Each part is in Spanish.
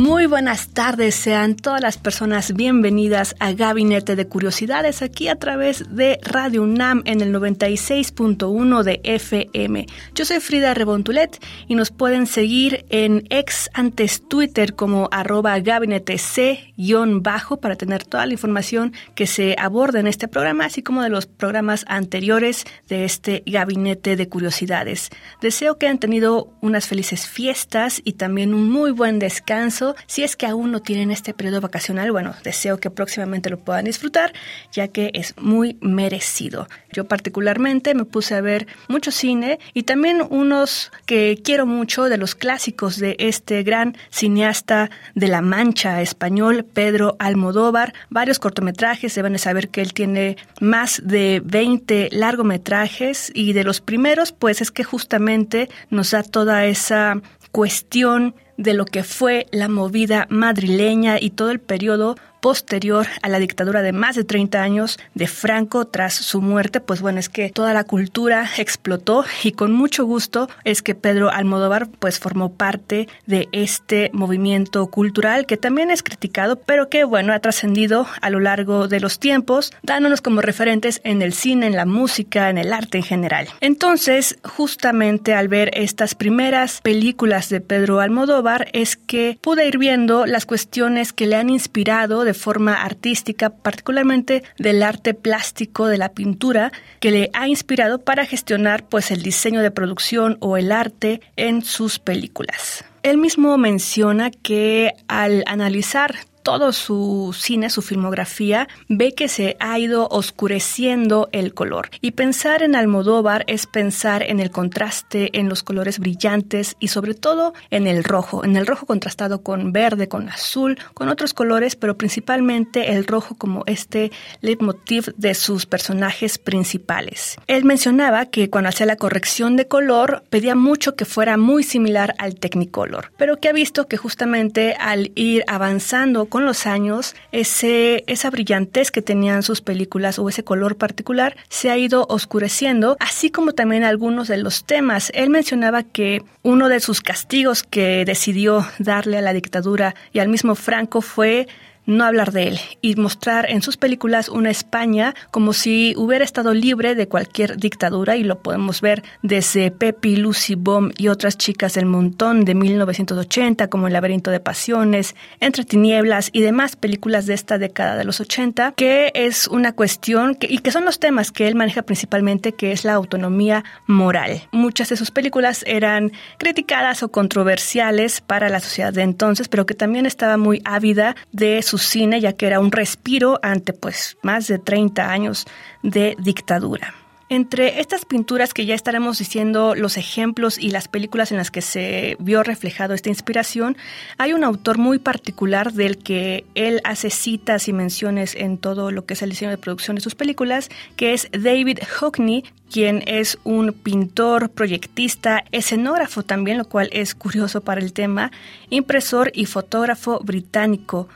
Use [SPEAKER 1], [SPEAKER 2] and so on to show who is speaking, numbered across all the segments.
[SPEAKER 1] Muy buenas tardes, sean todas las personas bienvenidas a Gabinete de Curiosidades aquí a través de Radio UNAM en el 96.1 de FM. Yo soy Frida Rebontulet y nos pueden seguir en ex antes Twitter como arroba gabinete C-bajo para tener toda la información que se aborda en este programa, así como de los programas anteriores de este Gabinete de Curiosidades. Deseo que hayan tenido unas felices fiestas y también un muy buen descanso si es que aún no tienen este periodo vacacional, bueno, deseo que próximamente lo puedan disfrutar, ya que es muy merecido. Yo particularmente me puse a ver mucho cine y también unos que quiero mucho de los clásicos de este gran cineasta de la Mancha español, Pedro Almodóvar. Varios cortometrajes, deben de saber que él tiene más de 20 largometrajes y de los primeros, pues es que justamente nos da toda esa cuestión de lo que fue la movida madrileña y todo el periodo posterior a la dictadura de más de 30 años de Franco tras su muerte, pues bueno, es que toda la cultura explotó y con mucho gusto es que Pedro Almodóvar pues formó parte de este movimiento cultural que también es criticado, pero que bueno, ha trascendido a lo largo de los tiempos, dándonos como referentes en el cine, en la música, en el arte en general. Entonces, justamente al ver estas primeras películas de Pedro Almodóvar es que pude ir viendo las cuestiones que le han inspirado forma artística, particularmente del arte plástico, de la pintura, que le ha inspirado para gestionar pues el diseño de producción o el arte en sus películas. Él mismo menciona que al analizar todo su cine, su filmografía, ve que se ha ido oscureciendo el color. Y pensar en Almodóvar es pensar en el contraste, en los colores brillantes y sobre todo en el rojo, en el rojo contrastado con verde, con azul, con otros colores, pero principalmente el rojo como este leitmotiv de sus personajes principales. Él mencionaba que cuando hacía la corrección de color pedía mucho que fuera muy similar al Technicolor, pero que ha visto que justamente al ir avanzando con los años, ese, esa brillantez que tenían sus películas o ese color particular se ha ido oscureciendo, así como también algunos de los temas. Él mencionaba que uno de sus castigos que decidió darle a la dictadura y al mismo Franco fue no hablar de él y mostrar en sus películas una España como si hubiera estado libre de cualquier dictadura y lo podemos ver desde Pepi, Lucy Bomb y otras chicas del montón de 1980 como El laberinto de pasiones, Entre tinieblas y demás películas de esta década de los 80 que es una cuestión y que son los temas que él maneja principalmente que es la autonomía moral. Muchas de sus películas eran criticadas o controversiales para la sociedad de entonces pero que también estaba muy ávida de su cine, ya que era un respiro ante pues más de 30 años de dictadura. Entre estas pinturas que ya estaremos diciendo los ejemplos y las películas en las que se vio reflejado esta inspiración, hay un autor muy particular del que él hace citas y menciones en todo lo que es el diseño de producción de sus películas, que es David Hockney, quien es un pintor, proyectista, escenógrafo también, lo cual es curioso para el tema, impresor y fotógrafo británico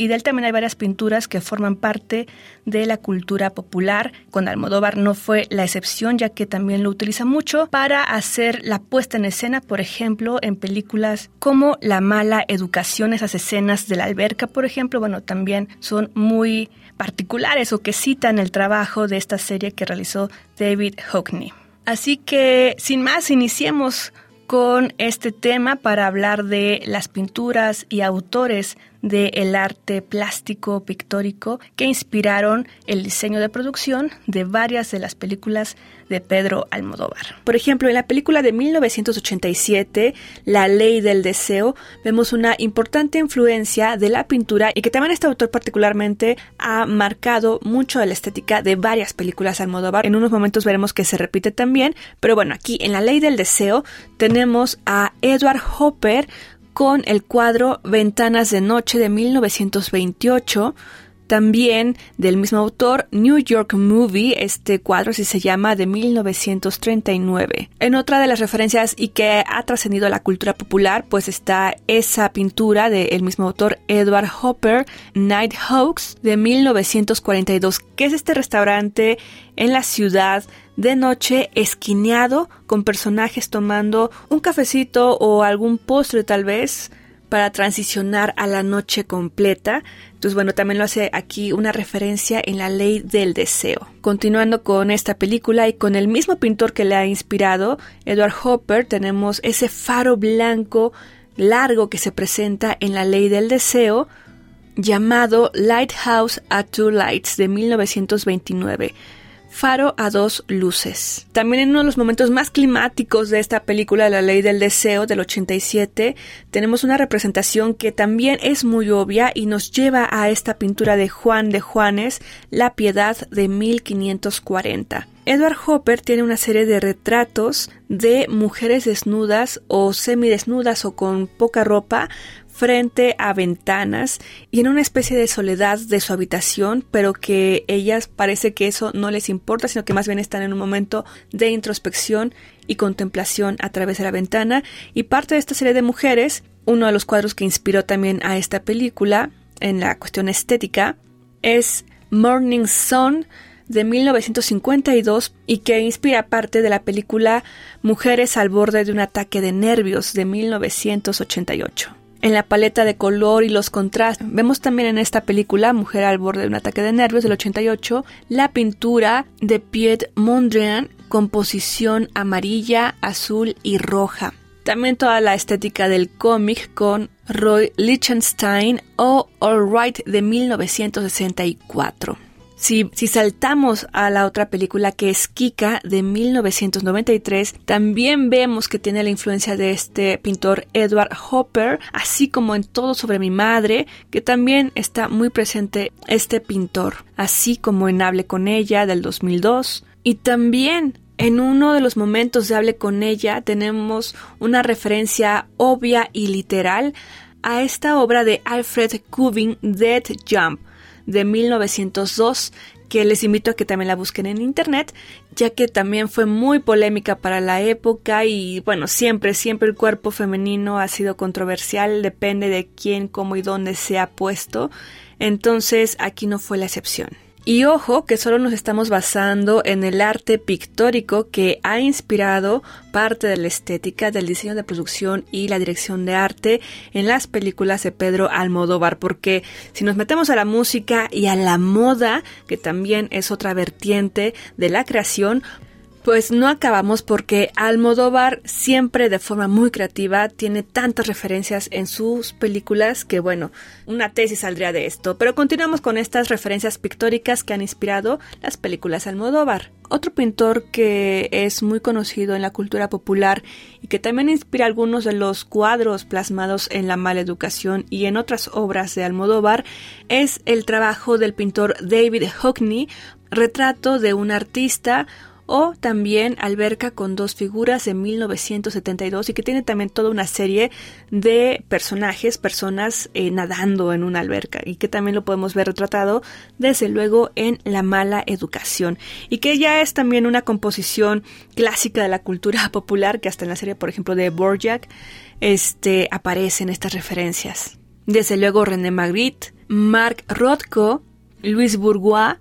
[SPEAKER 1] y de él también hay varias pinturas que forman parte de la cultura popular. Con Almodóvar no fue la excepción, ya que también lo utiliza mucho para hacer la puesta en escena, por ejemplo, en películas como La mala educación, esas escenas de la alberca, por ejemplo, bueno, también son muy particulares o que citan el trabajo de esta serie que realizó David Hockney. Así que, sin más, iniciemos con este tema para hablar de las pinturas y autores del arte plástico pictórico que inspiraron el diseño de producción de varias de las películas de Pedro Almodóvar. Por ejemplo, en la película de 1987, La ley del deseo, vemos una importante influencia de la pintura y que también este autor particularmente ha marcado mucho de la estética de varias películas Almodóvar. En unos momentos veremos que se repite también, pero bueno, aquí en La ley del deseo tenemos a Edward Hopper con el cuadro Ventanas de Noche de 1928, también del mismo autor, New York Movie, este cuadro así se llama, de 1939. En otra de las referencias y que ha trascendido a la cultura popular, pues está esa pintura del mismo autor, Edward Hopper, Night Hawks, de 1942, que es este restaurante en la ciudad de noche esquineado con personajes tomando un cafecito o algún postre tal vez para transicionar a la noche completa. Entonces, bueno, también lo hace aquí una referencia en la ley del deseo. Continuando con esta película y con el mismo pintor que le ha inspirado, Edward Hopper, tenemos ese faro blanco largo que se presenta en la ley del deseo, llamado Lighthouse at Two Lights de 1929 faro a dos luces. También en uno de los momentos más climáticos de esta película, La Ley del Deseo del 87, tenemos una representación que también es muy obvia y nos lleva a esta pintura de Juan de Juanes, La Piedad de 1540. Edward Hopper tiene una serie de retratos de mujeres desnudas o semidesnudas o con poca ropa frente a ventanas y en una especie de soledad de su habitación, pero que ellas parece que eso no les importa, sino que más bien están en un momento de introspección y contemplación a través de la ventana. Y parte de esta serie de mujeres, uno de los cuadros que inspiró también a esta película en la cuestión estética, es Morning Sun de 1952 y que inspira parte de la película Mujeres al borde de un ataque de nervios de 1988 en la paleta de color y los contrastes. Vemos también en esta película, Mujer al borde de un ataque de nervios del 88, la pintura de Piet Mondrian, composición amarilla, azul y roja. También toda la estética del cómic con Roy Lichtenstein o All Right de 1964. Si, saltamos a la otra película que es Kika de 1993, también vemos que tiene la influencia de este pintor Edward Hopper, así como en Todo sobre mi madre, que también está muy presente este pintor, así como en Hable con ella del 2002. Y también en uno de los momentos de Hable con ella tenemos una referencia obvia y literal a esta obra de Alfred Kubin, Dead Jump de 1902 que les invito a que también la busquen en internet, ya que también fue muy polémica para la época y bueno, siempre, siempre el cuerpo femenino ha sido controversial, depende de quién, cómo y dónde se ha puesto, entonces aquí no fue la excepción. Y ojo que solo nos estamos basando en el arte pictórico que ha inspirado parte de la estética del diseño de producción y la dirección de arte en las películas de Pedro Almodóvar, porque si nos metemos a la música y a la moda, que también es otra vertiente de la creación, pues no acabamos porque Almodóvar siempre de forma muy creativa tiene tantas referencias en sus películas que bueno, una tesis saldría de esto. Pero continuamos con estas referencias pictóricas que han inspirado las películas Almodóvar. Otro pintor que es muy conocido en la cultura popular y que también inspira algunos de los cuadros plasmados en La mala educación y en otras obras de Almodóvar es el trabajo del pintor David Hockney, retrato de un artista, o también Alberca con dos figuras de 1972 y que tiene también toda una serie de personajes, personas eh, nadando en una alberca y que también lo podemos ver retratado desde luego en La mala educación y que ya es también una composición clásica de la cultura popular que hasta en la serie por ejemplo de Borjak este, aparecen estas referencias. Desde luego René Magritte, Marc Rothko, Luis Bourgois,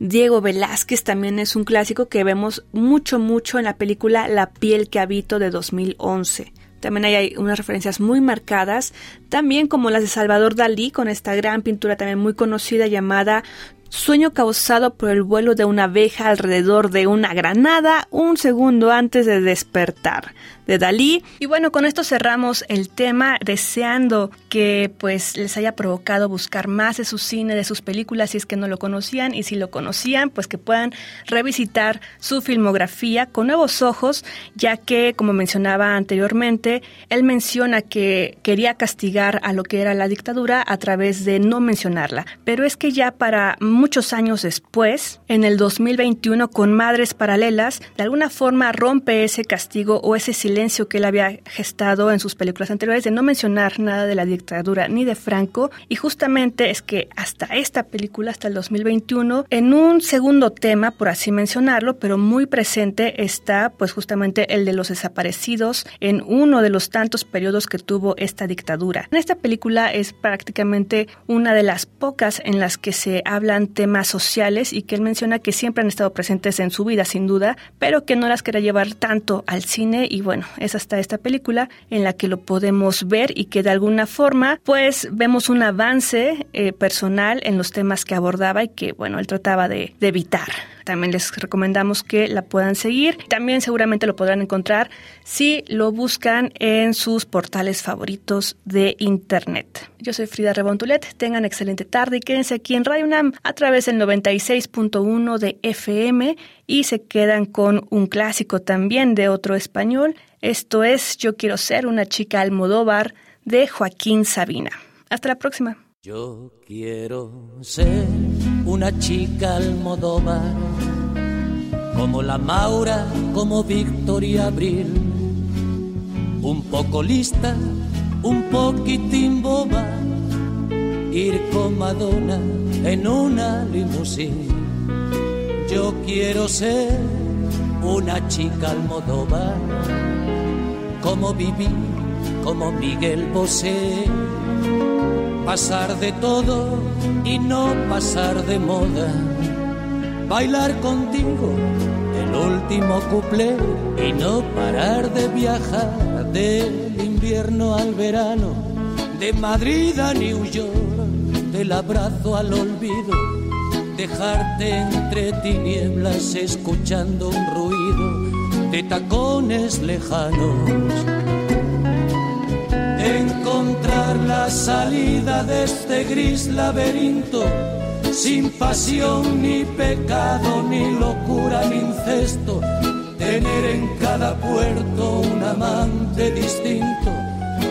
[SPEAKER 1] Diego Velázquez también es un clásico que vemos mucho, mucho en la película La piel que habito de 2011. También hay unas referencias muy marcadas, también como las de Salvador Dalí, con esta gran pintura también muy conocida llamada Sueño causado por el vuelo de una abeja alrededor de una granada un segundo antes de despertar, de Dalí. Y bueno, con esto cerramos el tema, deseando que pues les haya provocado buscar más de su cine, de sus películas, si es que no lo conocían, y si lo conocían, pues que puedan revisitar su filmografía con nuevos ojos, ya que, como mencionaba anteriormente, él menciona que quería castigar a lo que era la dictadura a través de no mencionarla. Pero es que ya para muchos años después, en el 2021, con Madres Paralelas, de alguna forma rompe ese castigo o ese silencio que él había gestado en sus películas anteriores de no mencionar nada de la dictadura ni de Franco. Y justamente es que hasta esta película, hasta el 2021, en un segundo tema, por así mencionarlo, pero muy presente está pues justamente el de los desaparecidos en uno de los tantos periodos que tuvo esta dictadura. En esta película es prácticamente una de las pocas en las que se hablan temas sociales y que él menciona que siempre han estado presentes en su vida, sin duda, pero que no las quería llevar tanto al cine y bueno, es hasta esta película en la que lo podemos ver y que de alguna forma pues vemos un avance eh, personal en los temas que abordaba y que bueno, él trataba de evitar. También les recomendamos que la puedan seguir. También seguramente lo podrán encontrar si lo buscan en sus portales favoritos de Internet. Yo soy Frida Rebontulet. Tengan excelente tarde y quédense aquí en Radio UNAM a través del 96.1 de FM y se quedan con un clásico también de otro español. Esto es Yo quiero ser una chica Almodóvar de Joaquín Sabina. Hasta la próxima.
[SPEAKER 2] Yo quiero ser una chica almodóvar, como la Maura, como Victoria Abril, un poco lista, un poquitín boba, ir con Madonna en una limusín. Yo quiero ser una chica almodóvar, como Viví, como Miguel Bosé. Pasar de todo y no pasar de moda, bailar contigo el último cuplé y no parar de viajar del invierno al verano, de Madrid a New York, del abrazo al olvido, dejarte entre tinieblas escuchando un ruido de tacones lejanos. Encontrar la salida de este gris laberinto, sin pasión ni pecado, ni locura ni incesto, tener en cada puerto un amante distinto,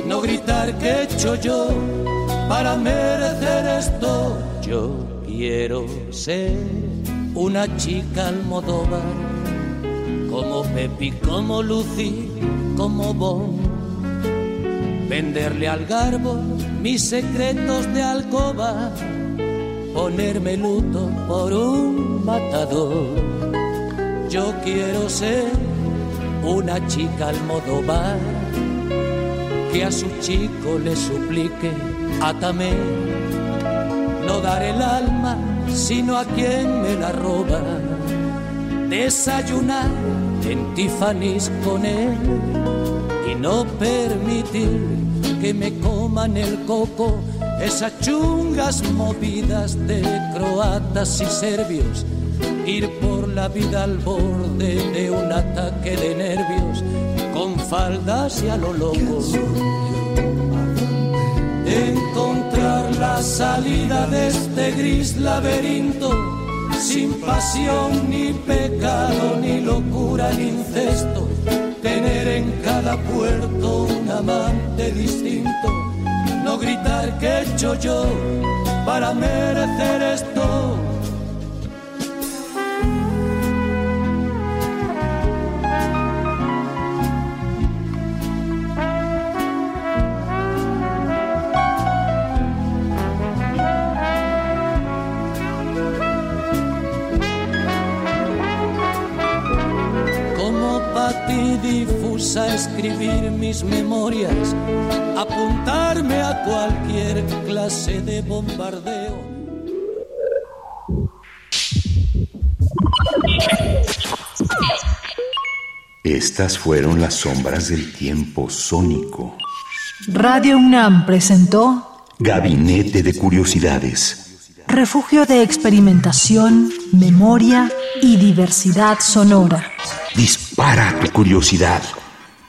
[SPEAKER 2] no gritar que he hecho yo para merecer esto. Yo quiero ser una chica almodóvar, como Pepi, como Lucy, como Bon venderle al garbo mis secretos de alcoba, ponerme luto por un matador. Yo quiero ser una chica almodóvar que a su chico le suplique, atame, no dar el alma sino a quien me la roba, desayunar en Tiffany's con él y no permitir que me coman el coco esas chungas movidas de croatas y serbios, ir por la vida al borde de un ataque de nervios, con faldas y a lo loco. Encontrar la salida de este gris laberinto, sin pasión ni pecado, ni locura ni incesto tener en cada puerto un amante distinto, no gritar que he hecho yo para merecer esto. Escribir mis memorias, apuntarme a cualquier clase de bombardeo.
[SPEAKER 3] Estas fueron las sombras del tiempo sónico.
[SPEAKER 4] Radio UNAM presentó
[SPEAKER 3] Gabinete de Curiosidades.
[SPEAKER 4] Refugio de experimentación, memoria y diversidad sonora.
[SPEAKER 3] Dispara tu curiosidad